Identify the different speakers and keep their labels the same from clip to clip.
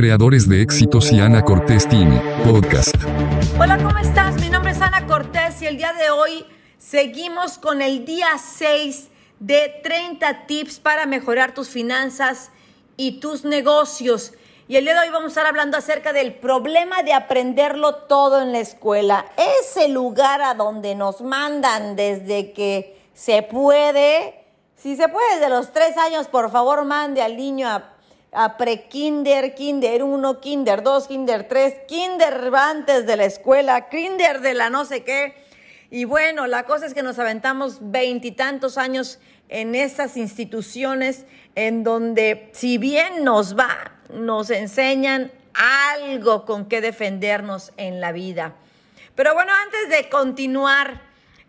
Speaker 1: creadores de éxitos y Ana Cortés Team, podcast.
Speaker 2: Hola, ¿cómo estás? Mi nombre es Ana Cortés y el día de hoy seguimos con el día 6 de 30 tips para mejorar tus finanzas y tus negocios. Y el día de hoy vamos a estar hablando acerca del problema de aprenderlo todo en la escuela. Ese lugar a donde nos mandan desde que se puede. Si se puede, desde los tres años, por favor, mande al niño a, a pre-kinder, kinder 1, kinder 2, kinder 3, kinder antes de la escuela, kinder de la no sé qué. Y bueno, la cosa es que nos aventamos veintitantos años en esas instituciones en donde, si bien nos va, nos enseñan algo con que defendernos en la vida. Pero bueno, antes de continuar,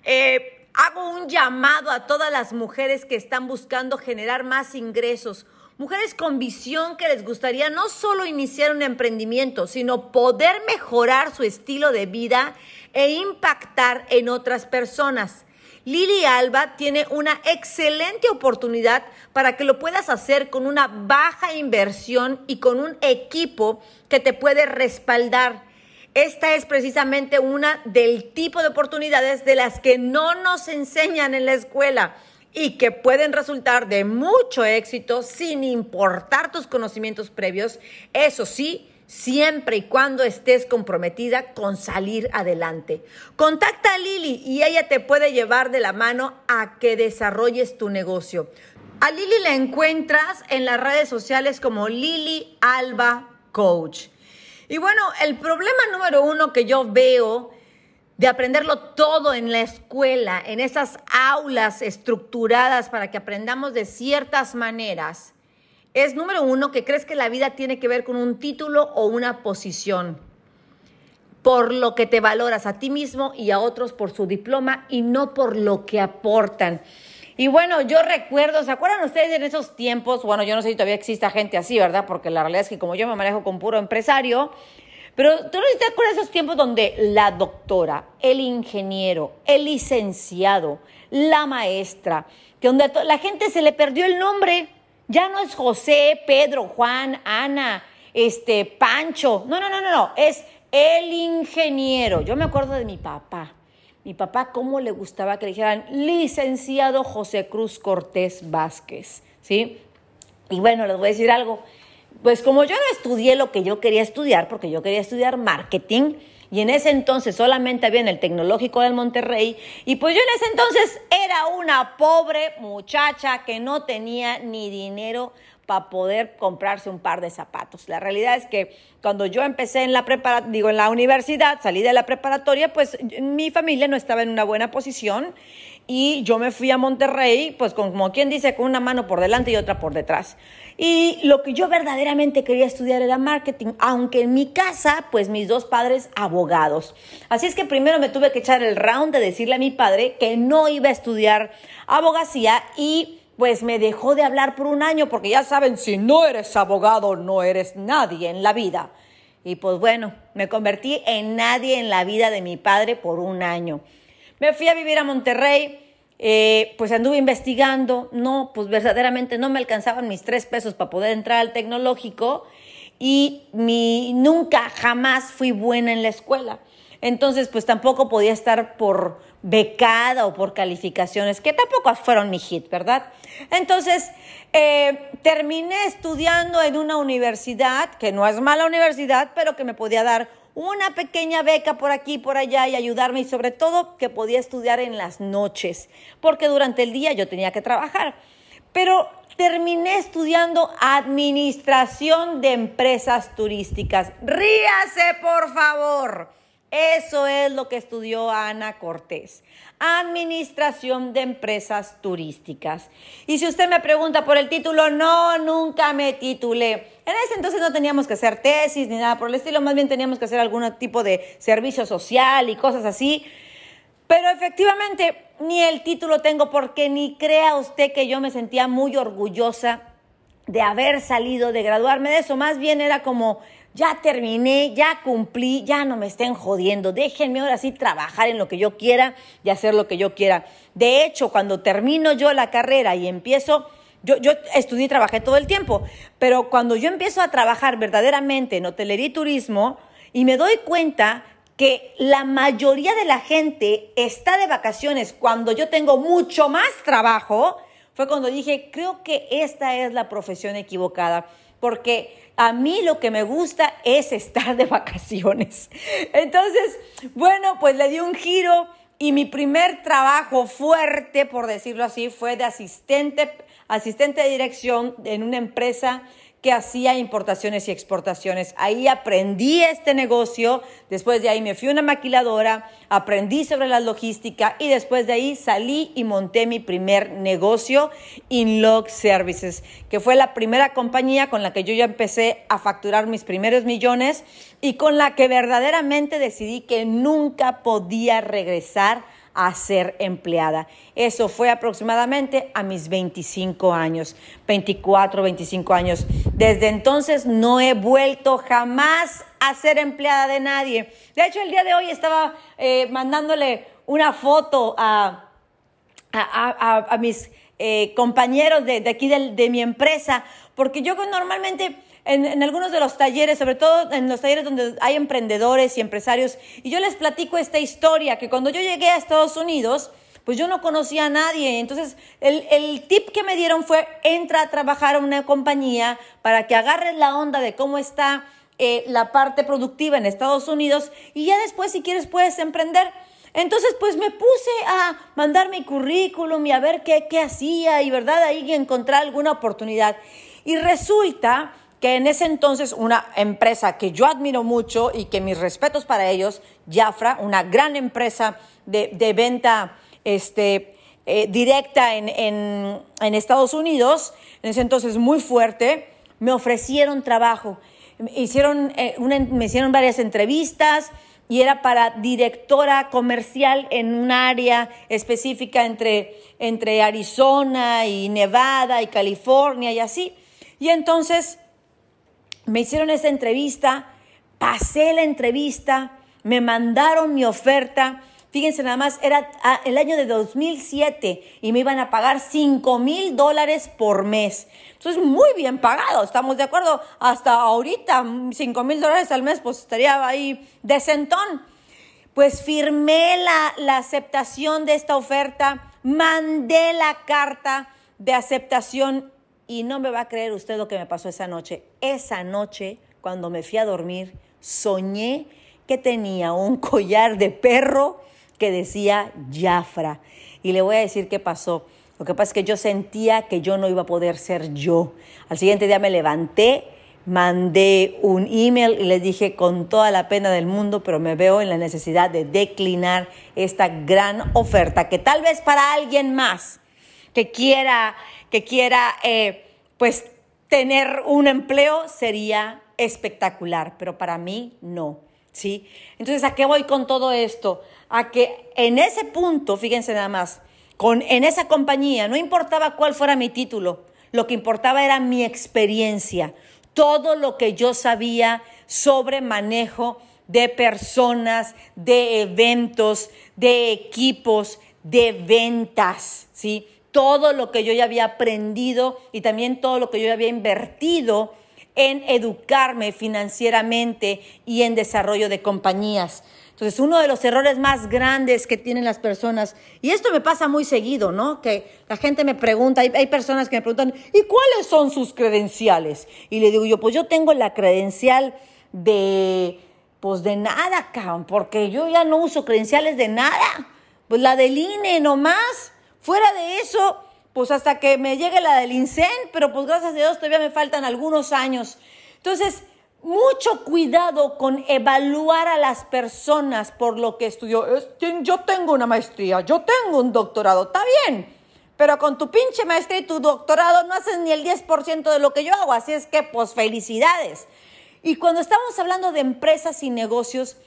Speaker 2: eh, hago un llamado a todas las mujeres que están buscando generar más ingresos. Mujeres con visión que les gustaría no solo iniciar un emprendimiento, sino poder mejorar su estilo de vida e impactar en otras personas. Lili Alba tiene una excelente oportunidad para que lo puedas hacer con una baja inversión y con un equipo que te puede respaldar. Esta es precisamente una del tipo de oportunidades de las que no nos enseñan en la escuela y que pueden resultar de mucho éxito sin importar tus conocimientos previos. Eso sí, siempre y cuando estés comprometida con salir adelante. Contacta a Lili y ella te puede llevar de la mano a que desarrolles tu negocio. A Lili la encuentras en las redes sociales como Lili Alba Coach. Y bueno, el problema número uno que yo veo de aprenderlo todo en la escuela, en esas aulas estructuradas para que aprendamos de ciertas maneras, es número uno que crees que la vida tiene que ver con un título o una posición, por lo que te valoras a ti mismo y a otros por su diploma y no por lo que aportan. Y bueno, yo recuerdo, ¿se acuerdan ustedes en esos tiempos? Bueno, yo no sé si todavía exista gente así, ¿verdad? Porque la realidad es que como yo me manejo con puro empresario, pero tú no te acuerdas de esos tiempos donde la doctora, el ingeniero, el licenciado, la maestra, que donde la gente se le perdió el nombre, ya no es José, Pedro, Juan, Ana, este, Pancho. No, no, no, no, no. Es el ingeniero. Yo me acuerdo de mi papá. Mi papá, cómo le gustaba que le dijeran licenciado José Cruz Cortés Vázquez. ¿Sí? Y bueno, les voy a decir algo. Pues como yo no estudié lo que yo quería estudiar, porque yo quería estudiar marketing, y en ese entonces solamente había en el Tecnológico del Monterrey. Y pues yo en ese entonces era una pobre muchacha que no tenía ni dinero para poder comprarse un par de zapatos. La realidad es que cuando yo empecé en la prepara, digo en la universidad, salí de la preparatoria, pues mi familia no estaba en una buena posición y yo me fui a Monterrey, pues como quien dice, con una mano por delante y otra por detrás. Y lo que yo verdaderamente quería estudiar era marketing, aunque en mi casa, pues mis dos padres abogados. Así es que primero me tuve que echar el round de decirle a mi padre que no iba a estudiar abogacía y pues me dejó de hablar por un año porque ya saben, si no eres abogado, no eres nadie en la vida. Y pues bueno, me convertí en nadie en la vida de mi padre por un año. Me fui a vivir a Monterrey, eh, pues anduve investigando, no, pues verdaderamente no me alcanzaban mis tres pesos para poder entrar al tecnológico y mi, nunca, jamás fui buena en la escuela. Entonces, pues tampoco podía estar por becada o por calificaciones, que tampoco fueron mi hit, ¿verdad? Entonces, eh, terminé estudiando en una universidad, que no es mala universidad, pero que me podía dar una pequeña beca por aquí, por allá y ayudarme y sobre todo que podía estudiar en las noches, porque durante el día yo tenía que trabajar. Pero terminé estudiando administración de empresas turísticas. Ríase, por favor. Eso es lo que estudió Ana Cortés. Administración de empresas turísticas. Y si usted me pregunta por el título, no, nunca me titulé. En ese entonces no teníamos que hacer tesis ni nada por el estilo, más bien teníamos que hacer algún tipo de servicio social y cosas así. Pero efectivamente, ni el título tengo porque ni crea usted que yo me sentía muy orgullosa de haber salido, de graduarme de eso. Más bien era como ya terminé, ya cumplí, ya no me estén jodiendo, déjenme ahora sí trabajar en lo que yo quiera y hacer lo que yo quiera. De hecho, cuando termino yo la carrera y empiezo yo, yo estudié y trabajé todo el tiempo, pero cuando yo empiezo a trabajar verdaderamente en hotelería y turismo y me doy cuenta que la mayoría de la gente está de vacaciones cuando yo tengo mucho más trabajo, fue cuando dije, creo que esta es la profesión equivocada, porque a mí lo que me gusta es estar de vacaciones. Entonces, bueno, pues le di un giro y mi primer trabajo fuerte, por decirlo así, fue de asistente, asistente de dirección en una empresa que hacía importaciones y exportaciones. Ahí aprendí este negocio, después de ahí me fui a una maquiladora, aprendí sobre la logística y después de ahí salí y monté mi primer negocio, Inlog Services, que fue la primera compañía con la que yo ya empecé a facturar mis primeros millones y con la que verdaderamente decidí que nunca podía regresar a ser empleada. Eso fue aproximadamente a mis 25 años, 24, 25 años. Desde entonces no he vuelto jamás a ser empleada de nadie. De hecho, el día de hoy estaba eh, mandándole una foto a, a, mis eh, compañeros de, aquí de mi empresa, porque yo normalmente en, algunos de los talleres, sobre todo en los talleres donde hay emprendedores y empresarios, y yo les platico esta historia, que cuando yo llegué a Estados Unidos, pues yo no conocía a nadie. Entonces, el, tip que me dieron fue, entra a trabajar a una compañía para que agarres la onda de cómo está eh, la parte productiva en Estados Unidos y ya después, si quieres, puedes emprender. Entonces, pues me puse a mandar mi currículum y a ver qué, qué hacía y, ¿verdad? Ahí encontrar alguna oportunidad. Y resulta que en ese entonces una empresa que yo admiro mucho y que mis respetos para ellos, Jafra, una gran empresa de, venta este, eh, directa en, en, Estados Unidos, en ese entonces muy fuerte, me ofrecieron trabajo. Hicieron, eh, me hicieron varias entrevistas y era para directora comercial en un área específica entre, entre Arizona y Nevada y California y así. Y entonces me hicieron esa entrevista, pasé la entrevista, me mandaron mi oferta. Fíjense nada más, era ah, el año de 2007 y me iban a pagar 5 mil dólares por mes. Entonces, muy bien pagado, estamos de acuerdo. Hasta ahorita, 5 mil dólares al mes, pues estaría ahí decentón. Pues firmé la, la aceptación de esta oferta, mandé la carta de aceptación y no me va a creer usted lo que me pasó esa noche. Esa noche, cuando me fui a dormir, soñé que tenía un collar de perro que decía Jafra. Y le voy a decir qué pasó. Lo que pasa es que yo sentía que yo no iba a poder ser yo. Al siguiente día me levanté, mandé un email y les dije con toda la pena del mundo, pero me veo en la necesidad de declinar esta gran oferta que tal vez para alguien más que quiera que quiera eh, pues tener un empleo sería espectacular, pero para mí no, ¿sí? Entonces, ¿a qué voy con todo esto? A que en ese punto, fíjense nada más, con, en esa compañía no importaba cuál fuera mi título, lo que importaba era mi experiencia, todo lo que yo sabía sobre manejo de personas, de eventos, de equipos, de ventas, ¿sí? Todo lo que yo ya había aprendido y también todo lo que yo ya había invertido en educarme financieramente y en desarrollo de compañías. Entonces, uno de los errores más grandes que tienen las personas, y esto me pasa muy seguido, ¿no? Que la gente me pregunta, hay, personas que me preguntan, ¿y cuáles son sus credenciales? Y le digo yo, pues yo tengo la credencial de, pues de nada, porque yo ya no uso credenciales de nada. Pues la del INE nomás. Fuera de eso, pues hasta que me llegue la del INSEN, pero pues gracias a Dios todavía me faltan algunos años. Entonces, mucho cuidado con evaluar a las personas por lo que estudió. Yo tengo una maestría, yo tengo un doctorado, está bien, pero con tu pinche maestría y tu doctorado no haces ni el 10% de lo que yo hago, así es que pues felicidades. Y cuando estamos hablando de empresas y negocios,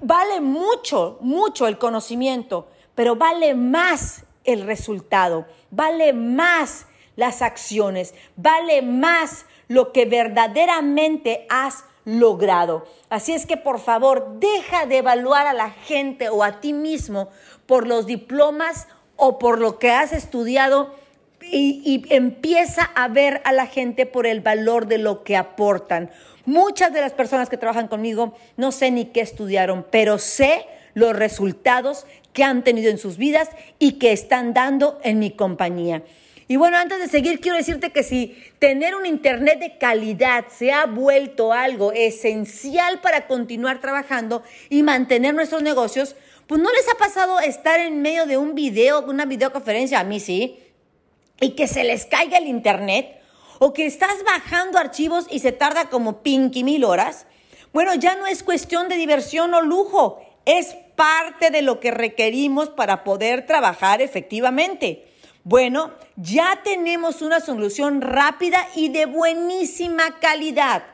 Speaker 2: vale mucho, mucho el conocimiento, pero vale más el resultado, vale más las acciones, vale más lo que verdaderamente has logrado. Así es que por favor, deja de evaluar a la gente o a ti mismo por los diplomas o por lo que has estudiado y, empieza a ver a la gente por el valor de lo que aportan. Muchas de las personas que trabajan conmigo no sé ni qué estudiaron, pero sé los resultados que han tenido en sus vidas y que están dando en mi compañía. Y bueno, antes de seguir, quiero decirte que si tener un Internet de calidad se ha vuelto algo esencial para continuar trabajando y mantener nuestros negocios, pues no les ha pasado estar en medio de un video, una videoconferencia, a mí sí, y que se les caiga el Internet, o que estás bajando archivos y se tarda como pinky mil horas. Bueno, ya no es cuestión de diversión o lujo, es parte de lo que requerimos para poder trabajar efectivamente. Bueno, ya tenemos una solución rápida y de buenísima calidad.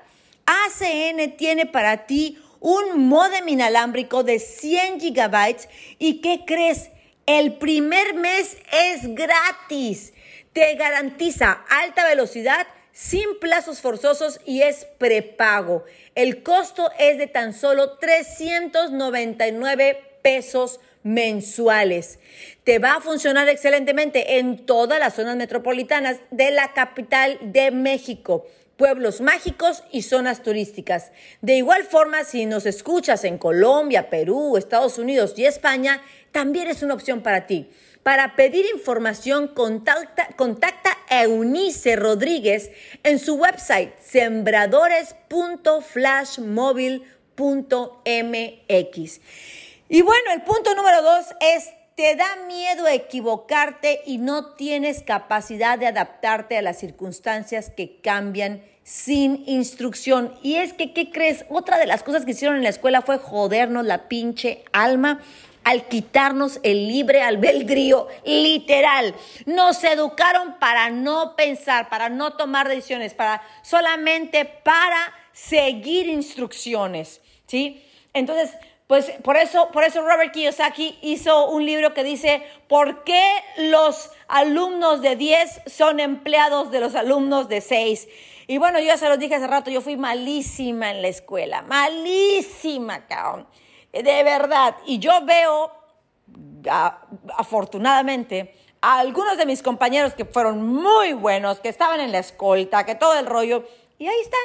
Speaker 2: ACN tiene para ti un modem inalámbrico de 100 gigabytes y ¿qué crees? El primer mes es gratis. Te garantiza alta velocidad sin plazos forzosos y es prepago. El costo es de tan solo 399 pesos mensuales. Te va a funcionar excelentemente en todas las zonas metropolitanas de la capital de México pueblos mágicos y zonas turísticas. De igual forma, si nos escuchas en Colombia, Perú, Estados Unidos y España, también es una opción para ti. Para pedir información, contacta, a Eunice Rodríguez en su website sembradores.flashmobile.mx. Y bueno, el punto número dos es, te da miedo equivocarte y no tienes capacidad de adaptarte a las circunstancias que cambian sin instrucción. Y es que, ¿qué crees? Otra de las cosas que hicieron en la escuela fue jodernos la pinche alma al quitarnos el libre albedrío, literal. Nos educaron para no pensar, para no tomar decisiones, para solamente para seguir instrucciones, ¿sí? Entonces, pues por eso, por eso Robert Kiyosaki hizo un libro que dice, ¿por qué los alumnos de 10 son empleados de los alumnos de 6? Y bueno, yo ya se los dije hace rato, yo fui malísima en la escuela, malísima, cabrón. De verdad. Y yo veo, afortunadamente, a algunos de mis compañeros que fueron muy buenos, que estaban en la escolta, que todo el rollo, y ahí están,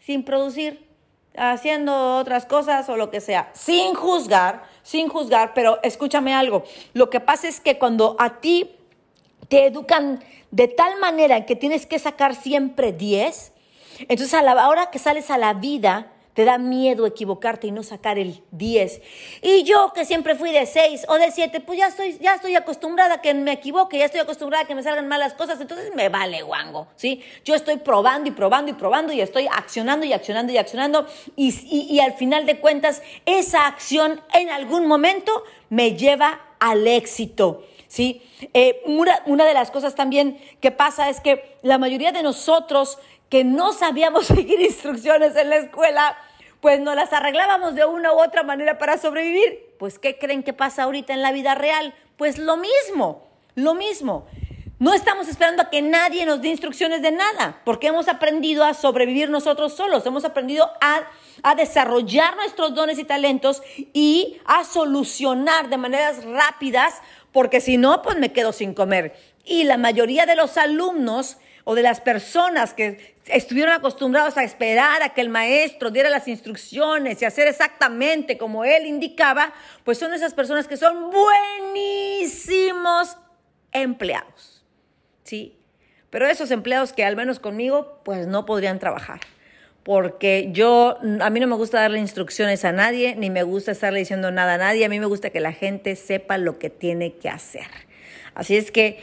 Speaker 2: sin producir haciendo otras cosas o lo que sea, sin juzgar, sin juzgar, pero escúchame algo, lo que pasa es que cuando a ti te educan de tal manera que tienes que sacar siempre 10, entonces a la hora que sales a la vida, te da miedo equivocarte y no sacar el 10. Y yo que siempre fui de 6 o de 7, pues ya estoy, ya estoy acostumbrada a que me equivoque, ya estoy acostumbrada a que me salgan malas cosas, entonces me vale guango, ¿sí? Yo estoy probando y probando y probando y estoy accionando y accionando y accionando y, y, al final de cuentas esa acción en algún momento me lleva al éxito. ¿Sí? Eh, una, una de las cosas también que pasa es que la mayoría de nosotros que no sabíamos seguir instrucciones en la escuela, pues nos las arreglábamos de una u otra manera para sobrevivir. Pues, ¿qué creen que pasa ahorita en la vida real? Pues lo mismo, lo mismo. No estamos esperando a que nadie nos dé instrucciones de nada, porque hemos aprendido a sobrevivir nosotros solos, hemos aprendido a, a, desarrollar nuestros dones y talentos y a solucionar de maneras rápidas, porque si no, pues me quedo sin comer. Y la mayoría de los alumnos o de las personas que estuvieron acostumbrados a esperar a que el maestro diera las instrucciones y hacer exactamente como él indicaba, pues son esas personas que son buenísimos empleados. ¿Sí? Pero esos empleados que al menos conmigo pues no podrían trabajar. Porque yo, a mí no me gusta darle instrucciones a nadie, ni me gusta estarle diciendo nada a nadie. A mí me gusta que la gente sepa lo que tiene que hacer. Así es que,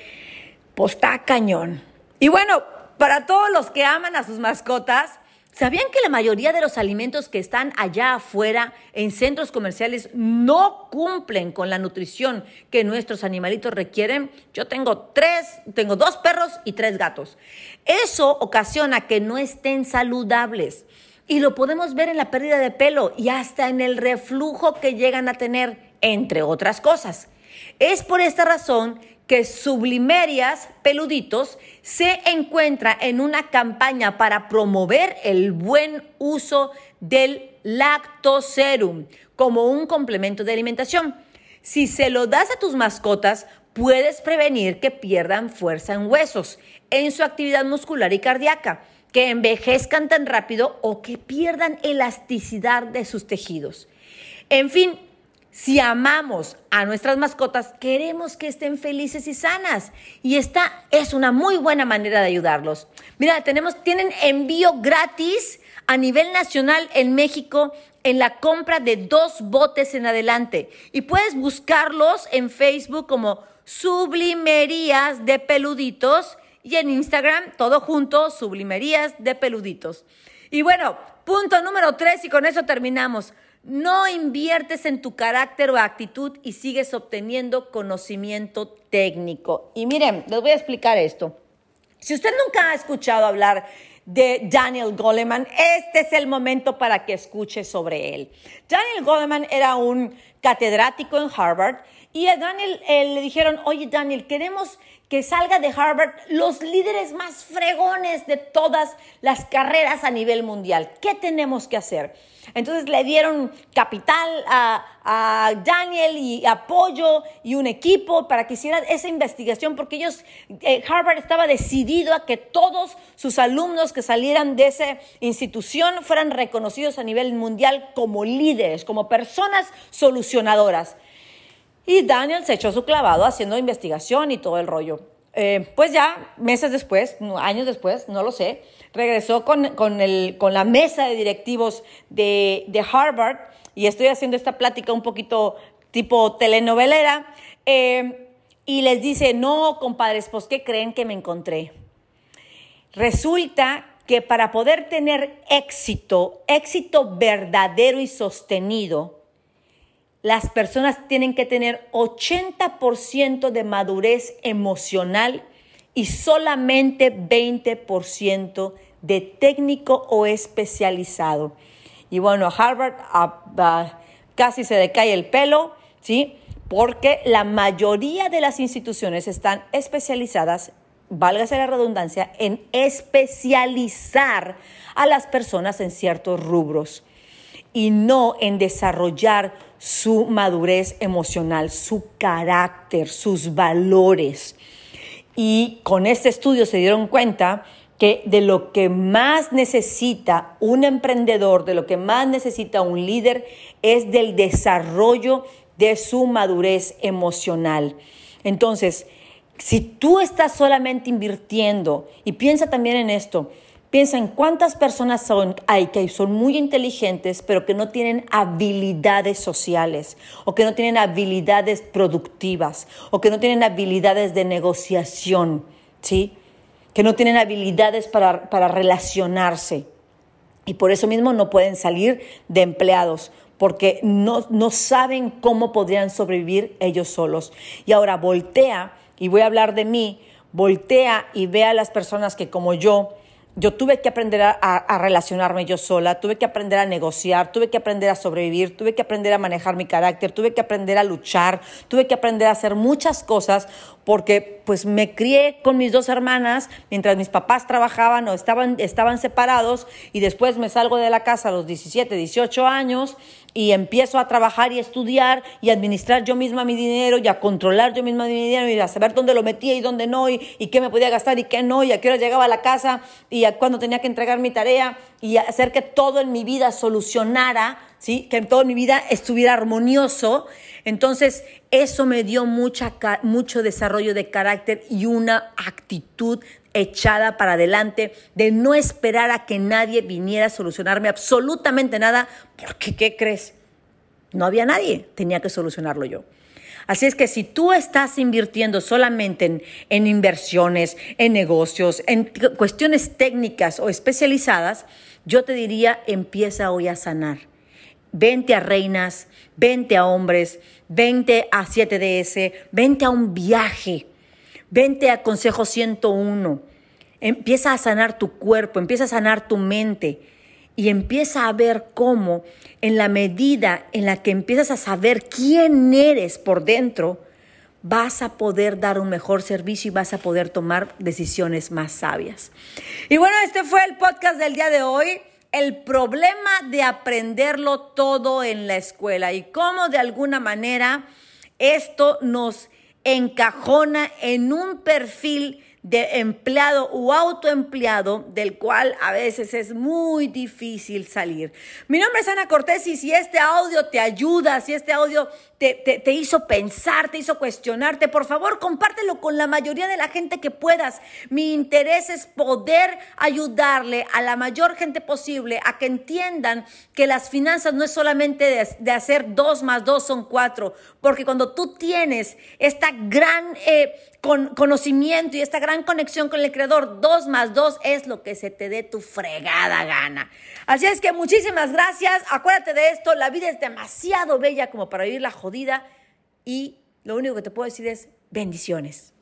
Speaker 2: pues está cañón. Y bueno, para todos los que aman a sus mascotas, ¿sabían que la mayoría de los alimentos que están allá afuera en centros comerciales no cumplen con la nutrición que nuestros animalitos requieren? Yo tengo tres, tengo dos perros y tres gatos. Eso ocasiona que no estén saludables. Y lo podemos ver en la pérdida de pelo y hasta en el reflujo que llegan a tener, entre otras cosas. Es por esta razón que Sublimerias Peluditos se encuentra en una campaña para promover el buen uso del lactoserum como un complemento de alimentación. Si se lo das a tus mascotas, puedes prevenir que pierdan fuerza en huesos, en su actividad muscular y cardíaca, que envejezcan tan rápido o que pierdan elasticidad de sus tejidos. En fin, si amamos a nuestras mascotas, queremos que estén felices y sanas. Y esta es una muy buena manera de ayudarlos. Mira, tenemos, tienen envío gratis a nivel nacional en México en la compra de dos botes en adelante. Y puedes buscarlos en Facebook como Sublimerías de Peluditos y en Instagram, todo junto, Sublimerías de Peluditos. Y bueno, punto número tres y con eso terminamos. No inviertes en tu carácter o actitud y sigues obteniendo conocimiento técnico. Y miren, les voy a explicar esto. Si usted nunca ha escuchado hablar de Daniel Goleman, este es el momento para que escuche sobre él. Daniel Goleman era un catedrático en Harvard y a Daniel eh, le dijeron, oye Daniel, queremos que salga de Harvard los líderes más fregones de todas las carreras a nivel mundial. ¿Qué tenemos que hacer? Entonces le dieron capital a, Daniel y apoyo y un equipo para que hiciera esa investigación porque ellos, eh, Harvard estaba decidido a que todos sus alumnos que salieran de esa institución fueran reconocidos a nivel mundial como líderes, como personas solucionadoras. Y Daniel se echó su clavado haciendo investigación y todo el rollo. Eh, pues ya, meses después, años después, no lo sé, regresó con, con, el, con la mesa de directivos de, de, Harvard y estoy haciendo esta plática un poquito tipo telenovelera eh, y les dice, no, compadres, pues ¿qué creen que me encontré? Resulta que para poder tener éxito, éxito verdadero y sostenido, las personas tienen que tener 80% de madurez emocional y solamente 20% de técnico o especializado. Y bueno, Harvard casi se decae el pelo, ¿sí? Porque la mayoría de las instituciones están especializadas, válgase la redundancia, en especializar a las personas en ciertos rubros y no en desarrollar su madurez emocional, su carácter, sus valores. Y con este estudio se dieron cuenta que de lo que más necesita un emprendedor, de lo que más necesita un líder, es del desarrollo de su madurez emocional. Entonces, si tú estás solamente invirtiendo, y piensa también en esto, piensa en cuántas personas son, hay que son muy inteligentes, pero que no tienen habilidades sociales, o que no tienen habilidades productivas, o que no tienen habilidades de negociación, ¿sí? que no tienen habilidades para, para relacionarse y por eso mismo no pueden salir de empleados porque no, no saben cómo podrían sobrevivir ellos solos. Y ahora voltea, y voy a hablar de mí, voltea y ve a las personas que como yo, yo tuve que aprender a, relacionarme yo sola, tuve que aprender a negociar, tuve que aprender a sobrevivir, tuve que aprender a manejar mi carácter, tuve que aprender a luchar, tuve que aprender a hacer muchas cosas porque pues me crié con mis dos hermanas mientras mis papás trabajaban o estaban, estaban separados y después me salgo de la casa a los 17, 18 años y empiezo a trabajar y estudiar y administrar yo misma mi dinero y a controlar yo misma mi dinero y a saber dónde lo metía y dónde no y, qué me podía gastar y qué no y a qué hora llegaba a la casa y a cuándo tenía que entregar mi tarea y hacer que todo en mi vida solucionara, ¿sí? que todo mi vida estuviera armonioso. Entonces, eso me dio mucha, mucho desarrollo de carácter y una actitud echada para adelante, de no esperar a que nadie viniera a solucionarme absolutamente nada, porque ¿qué crees? No había nadie, tenía que solucionarlo yo. Así es que si tú estás invirtiendo solamente en, en, inversiones, en negocios, en cuestiones técnicas o especializadas, yo te diría, empieza hoy a sanar. Vente a reinas, vente a hombres, vente a 7DS, vente a un viaje Vente a Consejo 101. Empieza a sanar tu cuerpo, empieza a sanar tu mente y empieza a ver cómo en la medida en la que empiezas a saber quién eres por dentro, vas a poder dar un mejor servicio y vas a poder tomar decisiones más sabias. Y bueno, este fue el podcast del día de hoy. El problema de aprenderlo todo en la escuela y cómo de alguna manera esto nos encajona en un perfil de empleado o autoempleado del cual a veces es muy difícil salir. Mi nombre es Ana Cortés y si este audio te ayuda, si este audio te, te, hizo pensar, te hizo cuestionarte, por favor compártelo con la mayoría de la gente que puedas. Mi interés es poder ayudarle a la mayor gente posible a que entiendan que las finanzas no es solamente de, de hacer dos más dos son cuatro, porque cuando tú tienes esta gran eh, con, conocimiento y esta gran conexión con el Creador. Dos más dos es lo que se te dé tu fregada gana. Así es que muchísimas gracias. Acuérdate de esto. La vida es demasiado bella como para vivirla jodida. Y lo único que te puedo decir es bendiciones.